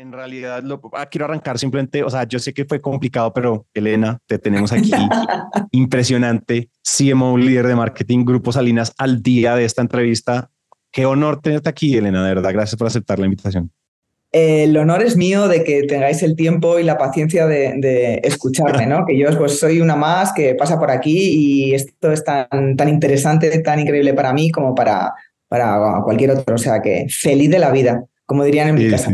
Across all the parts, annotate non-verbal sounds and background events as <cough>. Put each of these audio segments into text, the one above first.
En realidad, lo, ah, quiero arrancar simplemente, o sea, yo sé que fue complicado, pero Elena, te tenemos aquí. <laughs> Impresionante. CMO, líder de marketing, Grupo Salinas, al día de esta entrevista. Qué honor tenerte aquí, Elena, de verdad. Gracias por aceptar la invitación. el honor es mío de que tengáis el tiempo y la paciencia de, escucharme, ¿no? Que yo pues, soy una más que pasa por aquí y esto es tan, tan interesante, tan increíble para mí como para, para cualquier otro. O sea que feliz de la vida, como dirían en mi casa.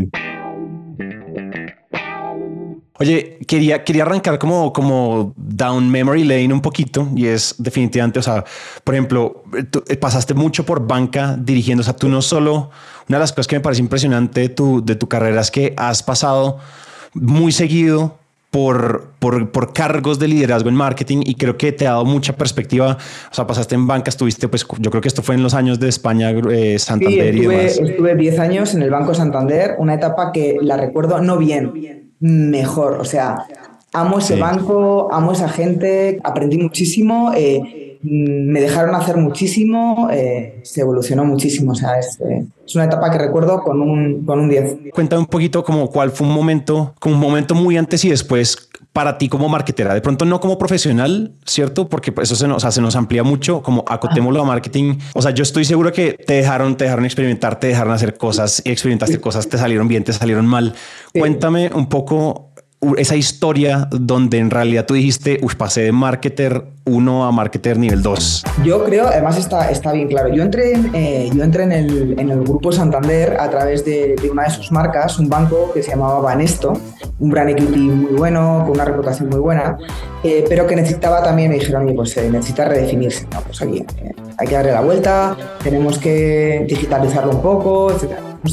Oye, quería, quería arrancar como, como down memory lane un poquito y es definitivamente, o sea, por ejemplo, tú eh, pasaste mucho por banca dirigiendo, o sea, tú no solo, una de las cosas que me parece impresionante de tu, de tu carrera es que has pasado muy seguido por, por, por, cargos de liderazgo en marketing y creo que te ha dado mucha perspectiva. O sea, pasaste en banca, estuviste, pues yo creo que esto fue en los años de España, eh, Santander y demás. Estuve 10 años en el Banco Santander, una etapa que la recuerdo no bien mejor. O sea, amo ese banco, amo esa gente, aprendí muchísimo, eh, me dejaron hacer muchísimo, eh, se evolucionó muchísimo. O sea, es, eh, es, una etapa que recuerdo con un, con un 10. Cuéntame un poquito como cuál fue un momento, como un momento muy antes y después para ti como marketera, de pronto no como profesional, ¿cierto? Porque eso se nos, se nos amplía mucho, como acotémoslo a marketing. O sea, yo estoy seguro que te dejaron, te dejaron experimentar, te dejaron hacer cosas y experimentaste cosas, te salieron bien, te salieron mal. Cuéntame un poco esa historia donde en realidad tú dijiste, uy, pasé de marketer 1 a marketer nivel 2? Yo creo, además está, está bien claro, yo entré, eh, yo entré en, el, en el grupo Santander a través de, de, una de sus marcas, un banco que se llamaba Banesto, un brand equity muy bueno, con una reputación muy buena, eh, pero que necesitaba también, me dijeron, pues eh, necesita redefinirse, no, pues aquí hay que darle la vuelta, tenemos que digitalizarlo un poco, etc.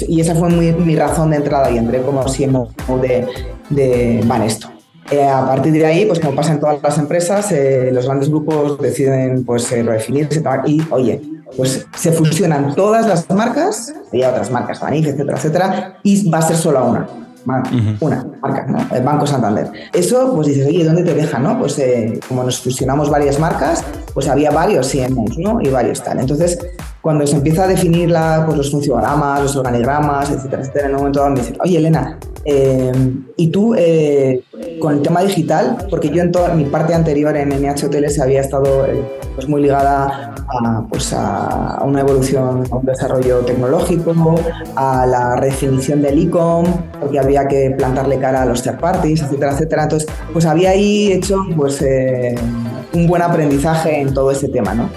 Y esa fue mi razón de entrada y entré como CMO de, de Banesto. Eh, a partir de ahí, pues como pasa en todas las empresas, eh, los grandes grupos deciden pues eh, redefinirse y, oye, pues se fusionan todas las marcas, y otras marcas, Banif, etcétera, etcétera, y va a ser solo una. Una marca, ¿no? El Banco Santander. Eso, pues dices, oye, ¿dónde te deja, no? Pues eh, como nos fusionamos varias marcas, pues había varios CMOs, ¿no? Y varios tal. Entonces, cuando se empieza a definir la, pues, los funcionagramas, los organigramas, etcétera, etcétera, en un momento dado me dicen, oye, Elena, eh, y tú, eh, con el tema digital, porque yo en toda mi parte anterior en NH Hoteles había estado eh, pues muy ligada a, pues a, una evolución, a un desarrollo tecnológico, a la redefinición del e-com, porque había que plantarle cara los third parties, etcétera, etcétera. Entonces, pues había ahí hecho pues, eh, un buen aprendizaje en todo ese tema, ¿no?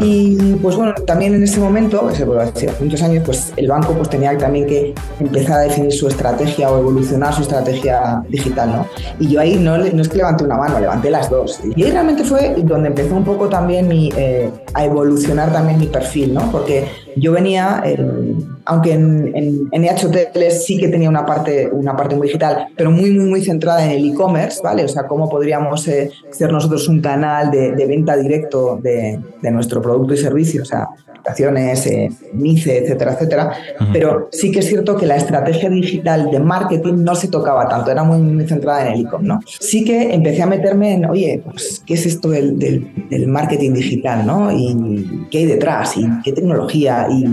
Y pues bueno, también en ese momento, hace muchos años, pues el banco pues tenía también que empezar a definir su estrategia o evolucionar su estrategia digital, ¿no? Y yo ahí no, no es que levanté una mano, levanté las dos. Y ahí realmente fue donde empezó un poco también mi, eh, a evolucionar también mi perfil, ¿no? Porque yo venía, eh, aunque en, en, en EH sí que tenía una parte, una parte muy digital, pero muy, muy, muy centrada en el e-commerce, ¿vale? O sea, cómo podríamos eh, ser nosotros un canal de, de venta directo de, de, nuestro producto y servicio, o sea, aplicaciones, eh, MICE, etcétera, etcétera. Uh -huh. Pero sí que es cierto que la estrategia digital de marketing no se tocaba tanto, era muy, muy centrada en el e-com, ¿no? Sí que empecé a meterme en, oye, pues, ¿qué es esto del, del, del marketing digital, ¿no? Y qué hay detrás, y qué tecnología, y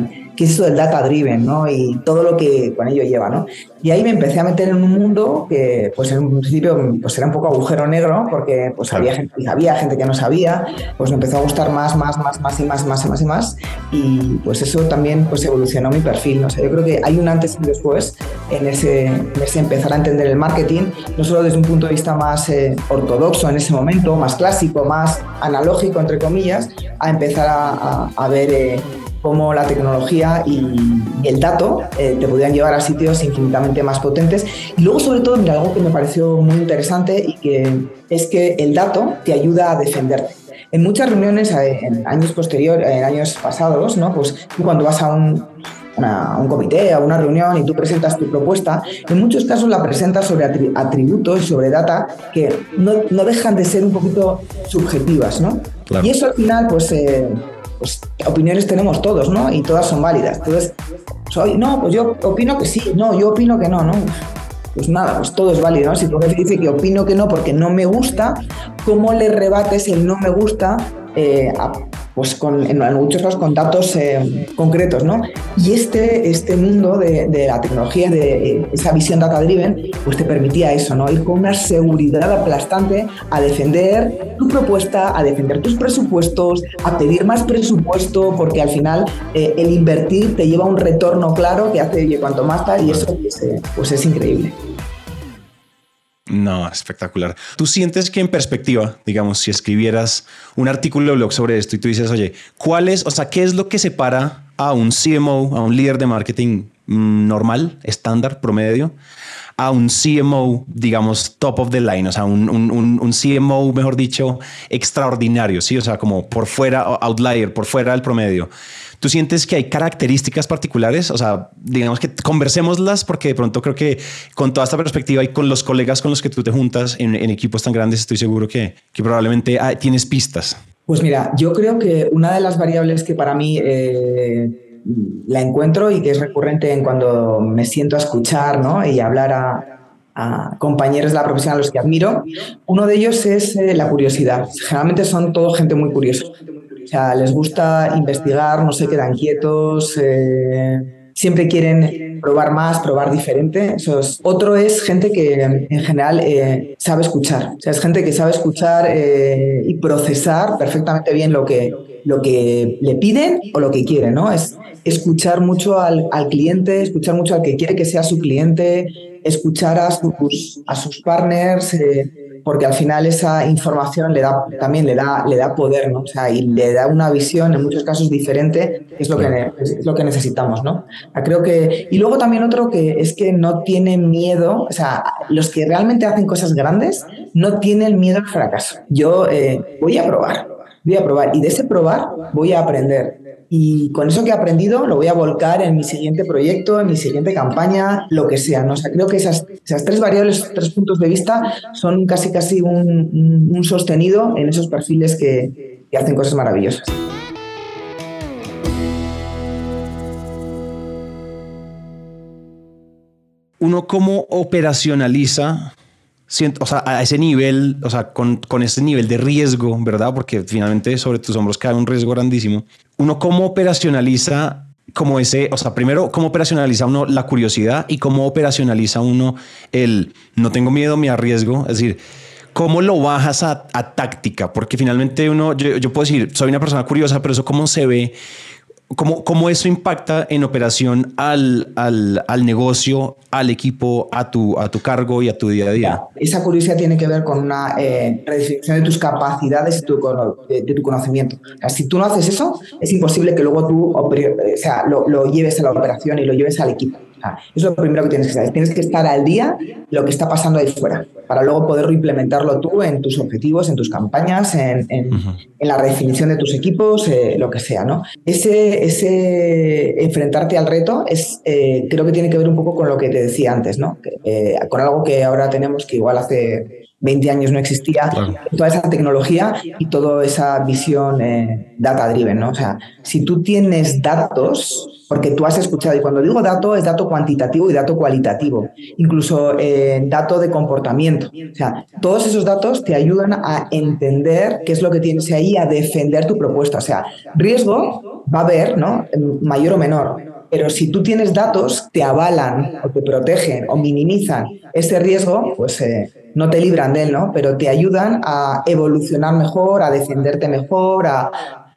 qué es eso del data driven, ¿no? Y todo lo que con ello lleva, ¿no? Y ahí me empecé a meter en un mundo que, pues en un principio, pues era un poco agujero negro, porque pues había gente que sabía, gente que no sabía, pues me empezó a gustar más, más, más, más y más, más y más y más, y pues eso también pues evolucionó mi perfil, ¿no? O sea, yo creo que hay un antes y un después en ese, en ese empezar a entender el marketing, no solo desde un punto de vista más eh, ortodoxo en ese momento, más clásico, más analógico, entre comillas, a empezar a, a, a ver... Eh, cómo la tecnología y, y el dato eh, te podían llevar a sitios infinitamente más potentes. Y luego, sobre todo, mira, algo que me pareció muy interesante y que es que el dato te ayuda a defenderte. En muchas reuniones, eh, en años posteriores, en años pasados, ¿no? Pues tú cuando vas a un, una, un comité, a una reunión y tú presentas tu propuesta, en muchos casos la presentas sobre atributos y sobre data que no, no, dejan de ser un poquito subjetivas, ¿no? Claro. Y eso al final, pues, eh, pues opiniones tenemos todos, ¿no? Y todas son válidas. Entonces, soy, no, pues yo opino que sí, no, yo opino que no, ¿no? Pues nada, pues todo es válido, ¿no? Si tu jefe dice que opino que no porque no me gusta, ¿cómo le rebates el no me gusta eh, a, pues con, en, muchos casos con datos eh, concretos, ¿no? Y este, este mundo de, de, la tecnología, de esa visión data-driven, pues te permitía eso, ¿no? Ir con una seguridad aplastante a defender tu propuesta, a defender tus presupuestos, a pedir más presupuesto, porque al final eh, el invertir te lleva a un retorno claro que hace, oye, cuanto más tal, y eso pues, eh, pues es increíble. No, espectacular. Tú sientes que en perspectiva, digamos, si escribieras un artículo de blog sobre esto y tú dices, oye, ¿cuál es, o sea, qué es lo que separa a un CMO, a un líder de marketing normal, estándar, promedio, a un CMO, digamos, top of the line, o sea, un, un, un, CMO, mejor dicho, extraordinario, sí, o sea, como por fuera, outlier, por fuera del promedio. ¿Tú sientes que hay características particulares? O sea, digamos que conversémoslas porque de pronto creo que con toda esta perspectiva y con los colegas con los que tú te juntas en, equipos tan grandes, estoy seguro que, que probablemente tienes pistas. Pues mira, yo creo que una de las variables que para mí eh, la encuentro y que es recurrente en cuando me siento a escuchar ¿no? y hablar a, compañeros de la profesión a los que admiro, uno de ellos es eh, la curiosidad. Generalmente son todo gente muy curiosa sea, les gusta investigar, no se quedan quietos, eh, siempre quieren probar más, probar diferente. Eso es. Otro es gente que en general eh, sabe escuchar. O sea, es gente que sabe escuchar y procesar perfectamente bien lo que, lo que le piden o lo que quieren, ¿no? Es escuchar mucho al, al cliente, escuchar mucho al que quiere que sea su cliente, escuchar a sus, a sus partners, porque al final esa información le da, también le da, le da poder, ¿no? O sea, y le da una visión en muchos casos diferente, que es lo que, es lo que necesitamos, ¿no? Creo que, y luego también otro que es que no tienen miedo, o sea, los que realmente hacen cosas grandes no tienen miedo al fracaso. Yo eh, voy a probar, voy a probar, y de ese probar voy a aprender y con eso que he aprendido lo voy a volcar en mi siguiente proyecto, en mi siguiente campaña, lo que sea. ¿no? O creo que esas, esas tres variables, tres puntos de vista son casi casi un, un sostenido en esos perfiles que, que hacen cosas maravillosas. Uno cómo operacionaliza o sea, a ese nivel, o sea, con, con ese nivel de riesgo, ¿verdad? Porque finalmente sobre tus hombros cae un riesgo grandísimo. Uno cómo operacionaliza como ese, o sea, primero, cómo operacionaliza uno la curiosidad y cómo operacionaliza uno el no tengo miedo, me arriesgo. Es decir, cómo lo bajas a, táctica, porque finalmente uno, yo, yo, puedo decir, soy una persona curiosa, pero eso cómo se ve ¿Cómo, ¿Cómo, eso impacta en operación al, al, al, negocio, al equipo, a tu, a tu cargo y a tu día a día? Esa curiosidad tiene que ver con una eh, redefinición de tus capacidades y tu, de, tu conocimiento. si tú no haces eso, es imposible que luego tú o sea, lo, lo lleves a la operación y lo lleves al equipo. Eso es lo primero que tienes que saber. Tienes que estar al día lo que está pasando ahí fuera, para luego poder implementarlo tú en tus objetivos, en tus campañas, en, en, la redefinición de tus equipos, eh, lo que sea. ¿no? Ese, ese enfrentarte al reto es, eh, creo que tiene que ver un poco con lo que te decía antes, ¿no? Eh, con algo que ahora tenemos que igual hace 20 años no existía, toda esa tecnología y toda esa visión data-driven. ¿no? O sea, si tú tienes datos, porque tú has escuchado, y cuando digo dato, es dato cuantitativo y dato cualitativo, incluso eh, dato de comportamiento. O sea, todos esos datos te ayudan a entender qué es lo que tienes ahí, a defender tu propuesta. O sea, riesgo va a haber, ¿no? Mayor o menor. Pero si tú tienes datos, te avalan o te protegen o minimizan ese riesgo, pues eh, no te libran de él, ¿no? Pero te ayudan a evolucionar mejor, a defenderte mejor, a,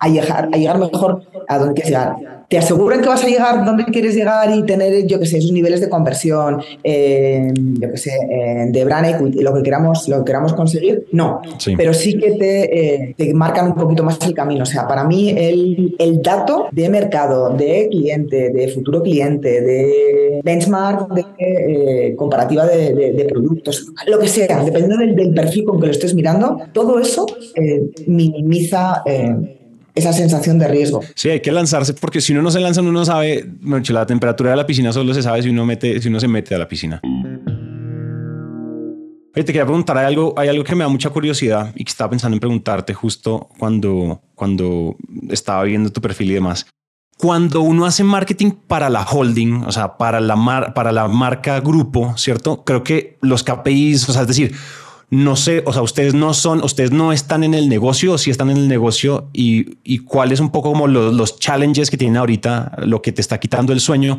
llegar, a llegar mejor a donde quieres llegar. Te aseguran que vas a llegar donde quieres llegar y tener, yo que sé, esos niveles de conversión, eh, yo que sé, eh, de brand equity, lo que queramos, lo que queramos conseguir, no. Pero sí que te, eh, te, marcan un poquito más el camino. O sea, para mí el, el dato de mercado, de cliente, de futuro cliente, de benchmark, de comparativa de, de, productos, lo que sea, dependiendo del, del, perfil con que lo estés mirando, todo eso minimiza esa sensación de riesgo. Sí, hay que lanzarse porque si uno no se lanza, uno no sabe, la temperatura de la piscina solo se sabe si uno, mete, si uno se mete a la piscina. Oye, te quería preguntar, hay algo, hay algo que me da mucha curiosidad y que estaba pensando en preguntarte justo cuando, cuando estaba viendo tu perfil y demás. Cuando uno hace marketing para la holding, o sea, para la, mar, para la marca grupo, ¿cierto? Creo que los KPIs, o sea, es decir, no sé, o sea, ustedes no son, ustedes no están en el negocio o si están en el negocio y, y cuáles un poco como los, los, challenges que tienen ahorita, lo que te está quitando el sueño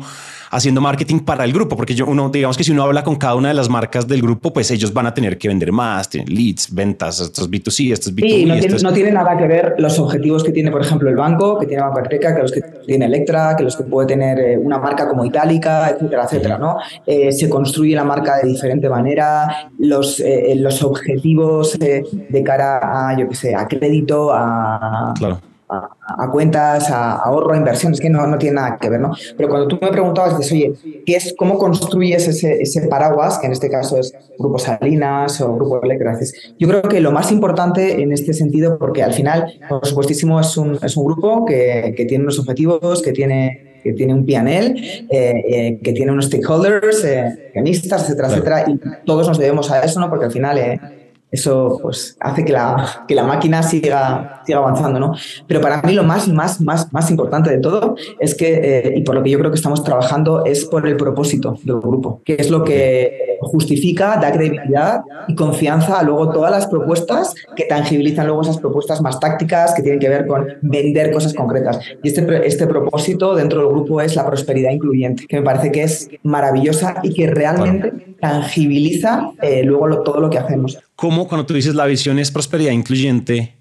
haciendo marketing para el grupo, porque yo uno, digamos que si uno habla con cada una de las marcas del grupo, pues ellos van a tener que vender más, tienen leads, ventas, estos B2C, estos B2B. Sí, no, tiene, no tiene nada que ver los objetivos que tiene, por ejemplo, el banco, que tiene Banco Arteca, que los que tiene Electra, que los que puede tener eh, una marca como Itálica, etcétera, etcétera, ¿no? Eh, se construye la marca de diferente manera, los, eh, los objetivos eh, de cara a, yo qué sé, a crédito, a... Claro a, cuentas, a, ahorro, a inversiones, que no, no tiene nada que ver, ¿no? Pero cuando tú me preguntabas, dices, oye, ¿qué es, ¿cómo construyes ese, ese, paraguas, que en este caso es Grupo Salinas o Grupo Electra? Yo creo que lo más importante en este sentido, porque al final, por supuestísimo, es un, es un grupo que, que tiene unos objetivos, que tiene, que tiene un PNL, eh, eh, que tiene unos stakeholders, eh, etcétera, etcétera, y todos nos debemos a eso, ¿no? Porque al final... Eso pues, hace que la, que la máquina siga, siga avanzando. ¿no? Pero para mí lo más, más, más, más importante de todo es que, eh, y por lo que yo creo que estamos trabajando, es por el propósito del grupo, que es lo que justifica, da credibilidad y confianza a luego todas las propuestas que tangibilizan luego esas propuestas más tácticas que tienen que ver con vender cosas concretas. Y este, este propósito dentro del grupo es la prosperidad incluyente, que me parece que es maravillosa y que realmente tangibiliza eh, luego todo lo que hacemos. ¿Cómo cuando tú dices la visión es prosperidad incluyente?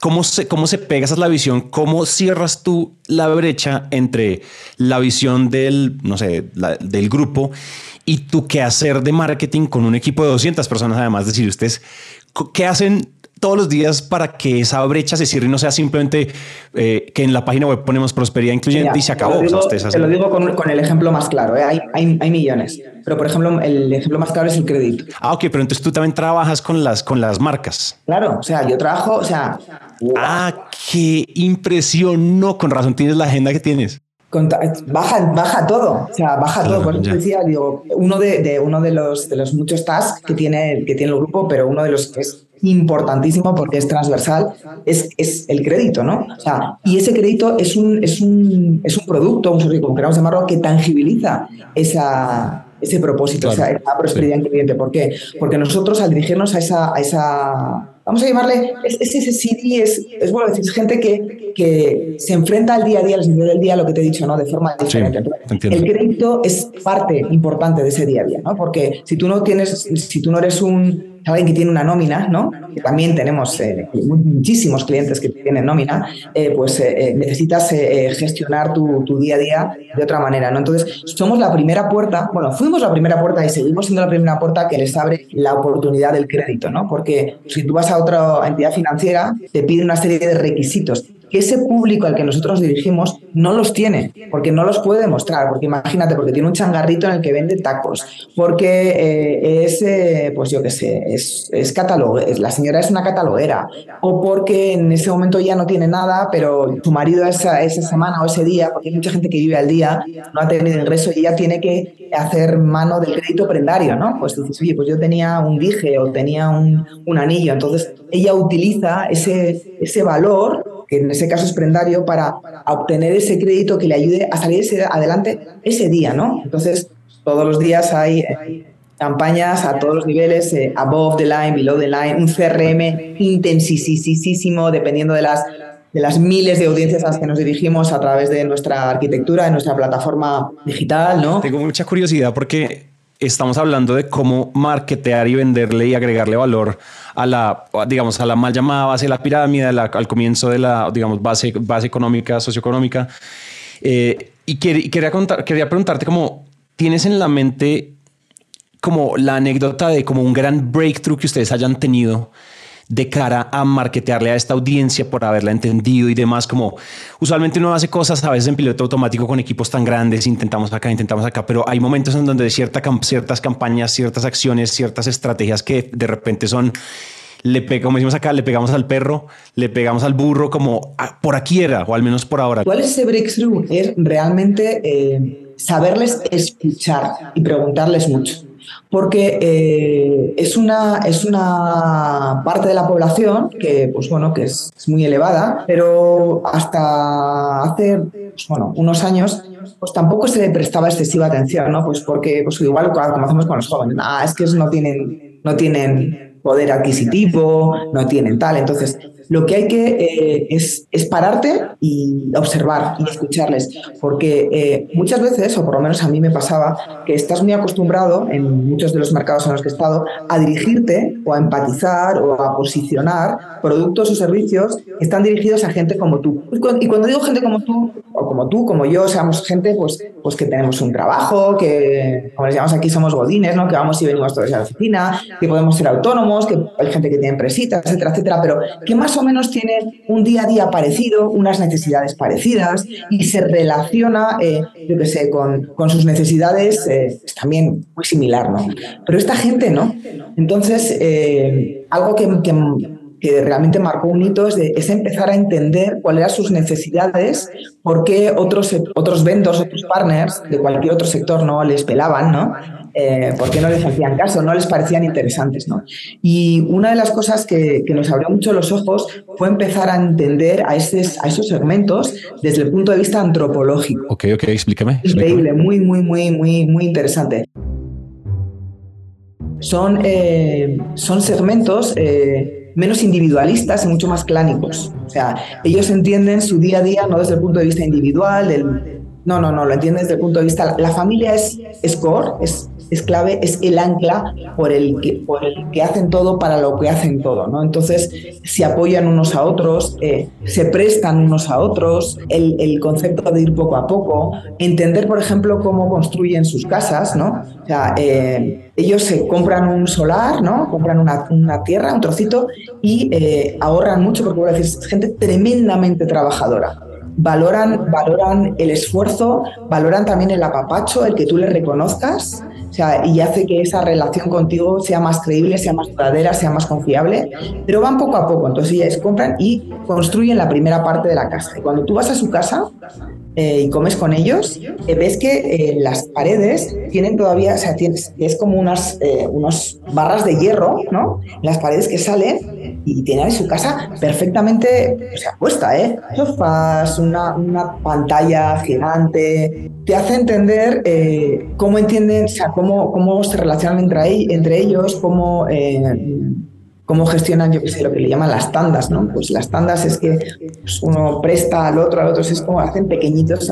¿Cómo se, ¿Cómo se pega esa la visión? ¿Cómo cierras tú la brecha entre la visión del, no sé, del grupo y tu qué hacer de marketing con un equipo de 200 personas? Además, decir, ustedes, ¿qué hacen todos los días para que esa brecha se cierre y no sea simplemente eh, que en la página web ponemos prosperidad incluyente y se acabó. Te lo digo, te lo digo con, con, el ejemplo más claro. ¿eh? Hay, hay, hay, millones, pero por ejemplo, el ejemplo más claro es el crédito. Ah, ok, pero entonces tú también trabajas con las, con las marcas. Claro, o sea, yo trabajo, o sea. Ah, qué impresión. No, con razón tienes la agenda que tienes baja, baja todo, o sea, baja todo. Por eso decía, digo, uno de, de, uno de los, de los muchos tasks que tiene, que tiene el grupo, pero uno de los que es importantísimo porque es transversal, es, es el crédito, ¿no? O sea, y ese crédito es un, es un, es un producto, un servicio, como queramos llamarlo, que tangibiliza esa, ese propósito, esa, prosperidad sí. incluyente. ¿Por qué? Porque nosotros al dirigirnos a esa, a esa vamos a llamarle, es, ese CD, es, es bueno decir, es gente que, que se enfrenta al día a día, al sentido del día, lo que te he dicho, ¿no? De forma diferente. Sí, el crédito es parte importante de ese día a día, ¿no? Porque si tú no tienes, si tú no eres un alguien que tiene una nómina, ¿no? También tenemos eh, muchísimos clientes que tienen nómina, eh, pues eh, necesitas gestionar tu, tu, día a día de otra manera, ¿no? Entonces, somos la primera puerta, bueno, fuimos la primera puerta y seguimos siendo la primera puerta que les abre la oportunidad del crédito, ¿no? Porque si tú vas a otra entidad financiera, te pide una serie de requisitos ese público al que nosotros dirigimos no los tiene, porque no los puede demostrar, porque imagínate, porque tiene un changarrito en el que vende tacos, porque eh, es, eh, pues yo qué sé, es, es la señora es una cataloguera, o porque en ese momento ya no tiene nada, pero su marido esa, esa semana o ese día, porque hay mucha gente que vive al día, no ha tenido ingreso y ella tiene que hacer mano del crédito prendario, ¿no? Pues dices, oye, pues yo tenía un dije o tenía un, un anillo, entonces ella utiliza ese, ese valor en ese caso es prendario, para obtener ese crédito que le ayude a salir adelante ese día, ¿no? Entonces, todos los días hay eh, campañas a todos los niveles, eh, above the line, below the line, un CRM intensísimo, dependiendo de las, de las miles de audiencias a las que nos dirigimos a través de nuestra arquitectura, de nuestra plataforma digital, ¿no? Tengo mucha curiosidad porque estamos hablando de cómo marketear y venderle y agregarle valor a la, digamos, a la mal llamada base de la pirámide, al comienzo de la, digamos, base, base económica, socioeconómica. Eh, y quería, quería preguntarte cómo tienes en la mente como la anécdota de como un gran breakthrough que ustedes hayan tenido de cara a marketearle a esta audiencia por haberla entendido y demás, como usualmente uno hace cosas a veces en piloto automático con equipos tan grandes, intentamos acá, intentamos acá, pero hay momentos en donde cierta, ciertas campañas, ciertas acciones, ciertas estrategias que de repente son le pegamos, como acá, le pegamos al perro, le pegamos al burro, como ah, por aquí era, o al menos por ahora. ¿Cuál es ese breakthrough? Es realmente eh, saberles escuchar y preguntarles mucho porque eh, es, una, es una parte de la población que, pues bueno, que es, muy elevada, pero hasta hace pues bueno, unos años pues tampoco se le prestaba excesiva atención, ¿no? Pues porque pues igual como hacemos con los jóvenes, ah, es que no tienen, no tienen poder adquisitivo, no tienen tal. Entonces, lo que hay que eh, es, es, pararte y observar y escucharles, porque eh, muchas veces, o por lo menos a mí me pasaba, que estás muy acostumbrado en muchos de los mercados en los que he estado a dirigirte o a empatizar o a posicionar productos o servicios que están dirigidos a gente como tú. Y cuando digo gente como tú, o como tú, como yo, seamos gente pues, pues que tenemos un trabajo, que, como les llamamos aquí, somos godines, ¿no? que vamos y venimos todos a la oficina, que podemos ser autónomos, que hay gente que tiene empresitas, etcétera, etcétera, pero que más o menos tiene un día a día parecido, unas necesidades parecidas y se relaciona, eh, yo qué sé, con, con, sus necesidades eh, es también muy similar, ¿no? Pero esta gente no. Entonces, eh, algo que que realmente marcó un hito es, de, es, empezar a entender cuáles eran sus necesidades, por qué otros, otros vendors, otros partners de cualquier otro sector no les pelaban, ¿no? Eh, por qué no les hacían caso, no les parecían interesantes. ¿no? Y una de las cosas que, que, nos abrió mucho los ojos fue empezar a entender a, esos, a esos segmentos desde el punto de vista antropológico. Ok, ok, explícame. Increíble, muy, muy, muy, muy, muy interesante. Son, eh, son segmentos... Eh, menos individualistas y mucho más clánicos. O sea, ellos entienden su día a día no desde el punto de vista individual, del, no, no, no, lo entienden desde el punto de vista, la familia es, es core, es, es clave, es el ancla por el, que, por el que hacen todo para lo que hacen todo, ¿no? Entonces, se apoyan unos a otros, eh, se prestan unos a otros, el, el, concepto de ir poco a poco, entender, por ejemplo, cómo construyen sus casas, ¿no? O sea, eh, ellos se compran un solar, ¿no? Compran una, una tierra, un trocito y eh, ahorran mucho porque, decir, es gente tremendamente trabajadora valoran, valoran el esfuerzo, valoran también el apapacho, el que tú les reconozcas o sea, y hace que esa relación contigo sea más creíble, sea más duradera, sea más confiable, pero van poco a poco. Entonces ellas compran y construyen la primera parte de la casa. Y cuando tú vas a su casa, eh, y comes con ellos, eh, ves que eh, las paredes tienen todavía, o sea, tienes, es como unas unos barras de hierro, ¿no? Las paredes que salen y tienen su casa perfectamente, o sea, puesta, ¿eh? Sofás, una, una pantalla gigante. Te hace entender cómo entienden, o sea, cómo, cómo se relacionan entre, entre ellos, cómo cómo gestionan, yo qué sé, lo que le llaman las tandas, ¿no? Pues las tandas es que pues, uno presta al otro, al otro, es como hacen pequeñitos,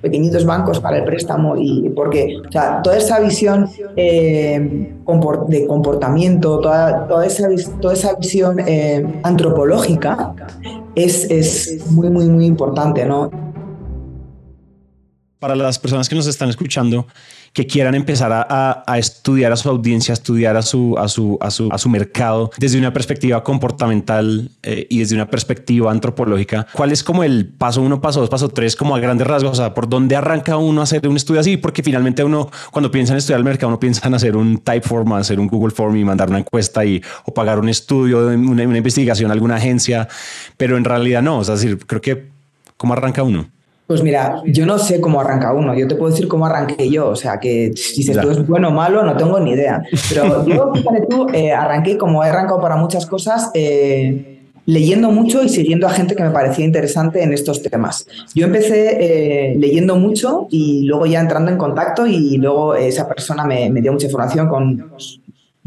pequeñitos bancos para el préstamo y porque, toda esa visión eh, de comportamiento, toda, toda, esa, toda esa visión eh, antropológica es, es muy, muy, muy importante, ¿no? Para las personas que nos están escuchando, que quieran empezar a, estudiar a su audiencia, a estudiar a su, mercado desde una perspectiva comportamental eh, y desde una perspectiva antropológica, ¿cuál es como el paso uno, paso dos, paso tres, como a grandes rasgos? O sea, ¿por dónde arranca uno a hacer un estudio así? Porque finalmente uno, cuando piensa en estudiar el mercado, uno piensa en hacer un Typeform, hacer un Google Form y mandar una encuesta y, o pagar un estudio, una, una investigación a alguna agencia, pero en realidad no. O sea, es decir, creo que, ¿cómo arranca uno? Pues mira, yo no sé cómo arranca uno, yo te puedo decir cómo arranqué yo, o sea, que si dices tú es bueno o malo, no tengo ni idea. Pero yo, fíjate tú, eh, arranqué como he arrancado para muchas cosas, eh, leyendo mucho y siguiendo a gente que me parecía interesante en estos temas. Yo empecé eh, leyendo mucho y luego ya entrando en contacto y luego esa persona me, me dio mucha información con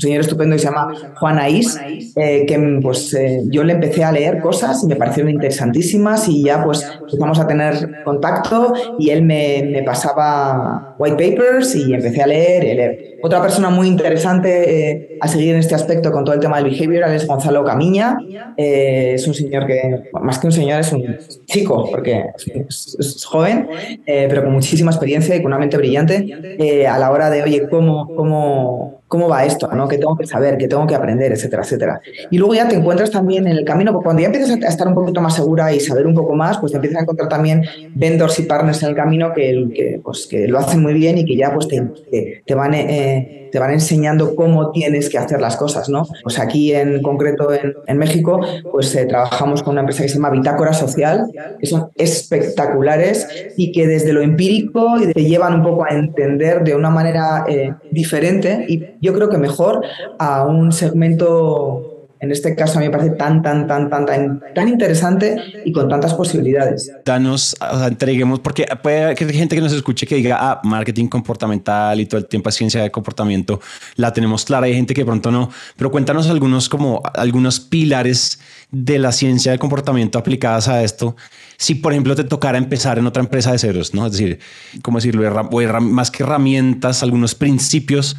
señor estupendo que se llama Juan Aís, eh, que pues eh, yo le empecé a leer cosas y me parecieron interesantísimas y ya pues empezamos a tener contacto y él me, me pasaba white papers y empecé a leer, y leer. Otra persona muy interesante eh, a seguir en este aspecto con todo el tema del behavioral es Gonzalo Camiña. es un señor que, más que un señor, es un chico, porque es, es joven, pero con muchísima experiencia y con una mente brillante a la hora de, oye, ¿cómo, cómo cómo va esto, ¿no? ¿Qué tengo que saber? ¿Qué tengo que aprender? Etcétera, etcétera. Y luego ya te encuentras también en el camino, porque cuando ya empiezas a estar un poquito más segura y saber un poco más, pues te empiezas a encontrar también vendors y partners en el camino que, que, pues, que lo hacen muy bien y que ya pues te, te van... Eh, te van enseñando cómo tienes que hacer las cosas, ¿no? Pues aquí en concreto en, México, pues eh, trabajamos con una empresa que se llama Bitácora Social, que son espectaculares y que desde lo empírico te llevan un poco a entender de una manera eh, diferente y yo creo que mejor a un segmento en este caso a mí me parece tan, tan, tan, tan, tan, tan interesante y con tantas posibilidades. Danos, o sea, entreguemos, porque puede haber gente que nos escuche que diga, ah, marketing comportamental y todo el tiempo es ciencia de comportamiento, la tenemos clara, hay gente que pronto no, pero cuéntanos algunos como algunos pilares de la ciencia de comportamiento aplicadas a esto. Si, por ejemplo, te tocara empezar en otra empresa de ceros, ¿no? Es decir, ¿cómo decirlo? Más que herramientas, algunos principios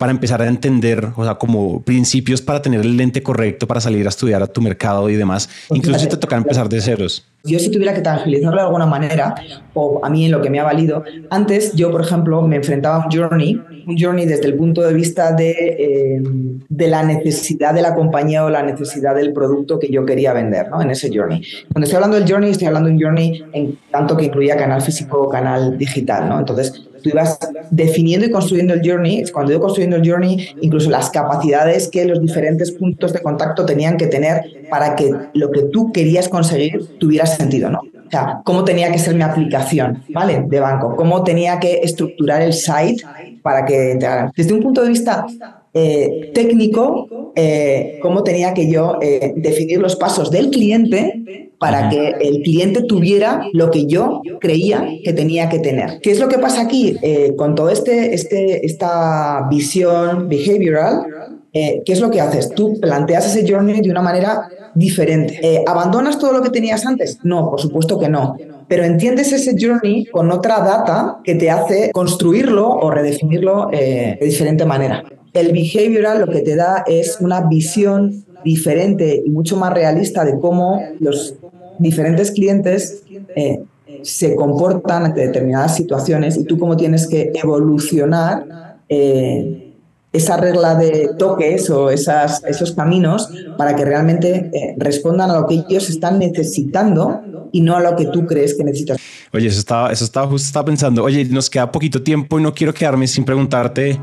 para empezar a entender, o sea, como principios para tener el lente correcto para salir a estudiar a tu mercado y demás, pues incluso si te toca empezar de ceros. Yo si tuviera que tangibilizarlo de alguna manera, o a mí en lo que me ha valido, antes yo, por ejemplo, me enfrentaba a un journey, un journey desde el punto de vista de, eh, de la necesidad de la compañía o la necesidad del producto que yo quería vender, ¿no? En ese journey. Cuando estoy hablando del journey, estoy hablando de un journey en tanto que incluía canal físico o canal digital, ¿no? Entonces, tú ibas definiendo y construyendo el journey. Cuando yo construyendo el journey, incluso las capacidades que los diferentes puntos de contacto tenían que tener para que lo que tú querías conseguir tuviera sentido, ¿no? O sea, cómo tenía que ser mi aplicación, ¿vale? De banco, cómo tenía que estructurar el site para que entraran. Desde un punto de vista eh, técnico, eh, cómo tenía que yo eh, definir los pasos del cliente para que el cliente tuviera lo que yo creía que tenía que tener. ¿Qué es lo que pasa aquí con toda este, este, esta visión behavioral? Eh, ¿Qué es lo que haces? Tú planteas ese journey de una manera diferente. Eh, ¿Abandonas todo lo que tenías antes? No, por supuesto que no. Pero entiendes ese journey con otra data que te hace construirlo o redefinirlo de diferente manera. El behavioral lo que te da es una visión diferente y mucho más realista de cómo los diferentes clientes eh, se comportan ante determinadas situaciones y tú cómo tienes que evolucionar eh, esa regla de toques o esas, esos caminos para que realmente eh, respondan a lo que ellos están necesitando y no a lo que tú crees que necesitas. Oye, eso estaba, eso estaba justo estaba pensando. Oye, nos queda poquito tiempo y no quiero quedarme sin preguntarte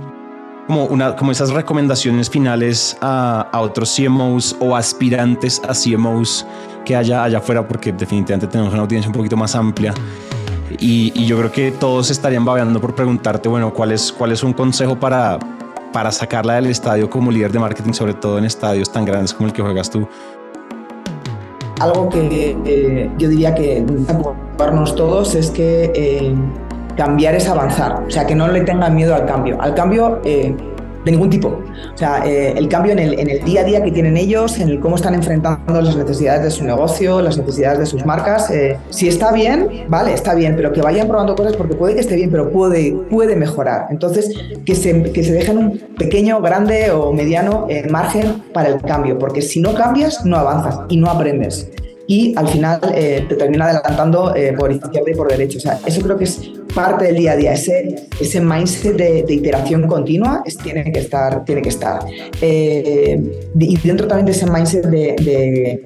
como, una, como esas recomendaciones finales a, a otros CMOs o aspirantes a CMOs que haya allá afuera, porque definitivamente tenemos una audiencia un poquito más amplia. Y, yo creo que todos estarían babeando por preguntarte, bueno, ¿cuál es, cuál es un consejo para, para sacarla del estadio como líder de marketing, sobre todo en estadios tan grandes como el que juegas tú? Algo que eh, yo diría que preocuparnos todos es que eh, cambiar es avanzar, o sea, que no le tengan miedo al cambio. Al cambio... Eh, de ningún tipo. O sea, eh, el cambio en el, en el, día a día que tienen ellos, en el cómo están enfrentando las necesidades de su negocio, las necesidades de sus marcas. Eh, si está bien, vale, está bien, pero que vayan probando cosas porque puede que esté bien, pero puede, puede mejorar. Entonces, que se, que se dejen un pequeño, grande o mediano eh, margen para el cambio, porque si no cambias, no avanzas y no aprendes y al final eh, te termina adelantando eh, por izquierda y por derecha. O sea, eso creo que es parte del día a día, ese, ese mindset de, iteración continua tiene que estar. Tiene que estar. Eh, y dentro también de ese mindset de,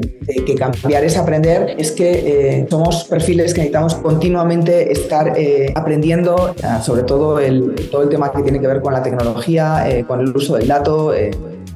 que cambiar es aprender, es que somos perfiles que necesitamos continuamente estar aprendiendo, sobre todo el, todo el tema que tiene que ver con la tecnología, con el uso del dato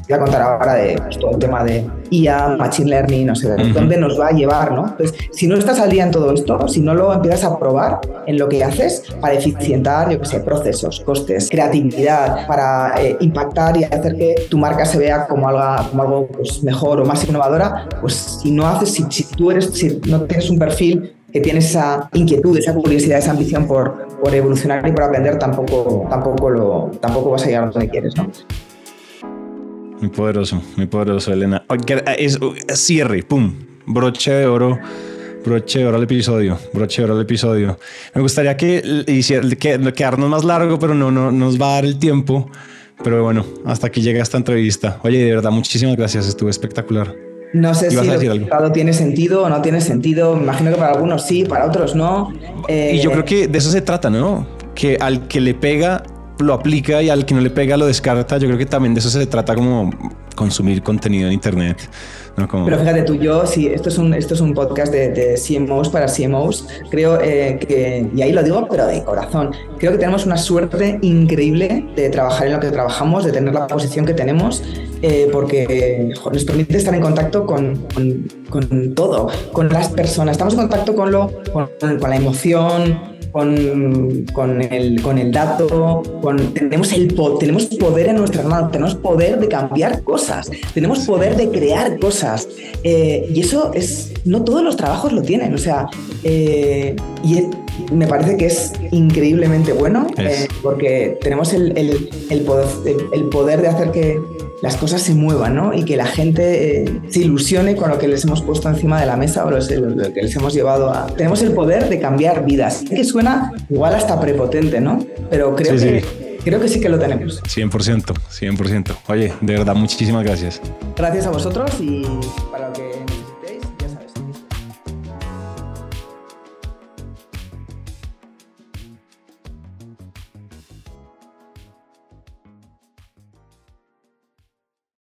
voy a contar ahora de pues, todo el tema de IA, Machine Learning, no sé, dónde nos va a llevar, ¿no? Entonces, si no estás al día en todo esto, si no lo empiezas a probar en lo que haces para eficientar, yo qué sé, procesos, costes, creatividad, para eh, impactar y hacer que tu marca se vea como algo, como algo pues, mejor o más innovadora, pues si no haces, si, si tú eres, si no tienes un perfil que tienes esa inquietud, esa curiosidad, esa ambición por, por evolucionar y por aprender, tampoco, tampoco, lo, tampoco vas a llegar a donde quieres, ¿no? Muy poderoso, muy poderoso, Elena. Es, cierre, pum, broche de oro, broche de oro al episodio, broche de oro al episodio. Me gustaría que, que quedarnos más largo, pero no, no nos va a dar el tiempo. Pero bueno, hasta aquí llega esta entrevista. Oye, de verdad, muchísimas gracias, estuvo espectacular. No sé si el tiene sentido o no tiene sentido. Me imagino que para algunos sí, para otros no. y yo creo que de eso se trata, ¿no? Que al que le pega lo aplica y al que no le pega lo descarta. Yo creo que también de eso se trata como consumir contenido en Internet. Pero fíjate tú, yo, sí, esto es un, esto es un podcast de, de CMOs para CMOs, creo eh, que, y ahí lo digo, pero de corazón, creo que tenemos una suerte increíble de trabajar en lo que trabajamos, de tener la posición que tenemos, eh, porque nos permite estar en contacto con, con, todo, con las personas, estamos en contacto con, lo, con, con la emoción, con, con, el, con el dato, con, tenemos, el, tenemos poder en nuestras manos, tenemos poder de cambiar cosas, tenemos poder de crear cosas. Eh, y eso es, no todos los trabajos lo tienen, o sea, eh, y me parece que es increíblemente bueno eh, porque tenemos el, el, el, poder, el, poder, de hacer que las cosas se muevan ¿no? y que la gente eh, se ilusione con lo que les hemos puesto encima de la mesa o lo, que les hemos llevado a... Tenemos el poder de cambiar vidas. Que suena igual hasta prepotente, ¿no? Pero creo que... Creo que sí que lo tenemos. 100%, 100%. Oye, de verdad, muchísimas gracias. Gracias a vosotros y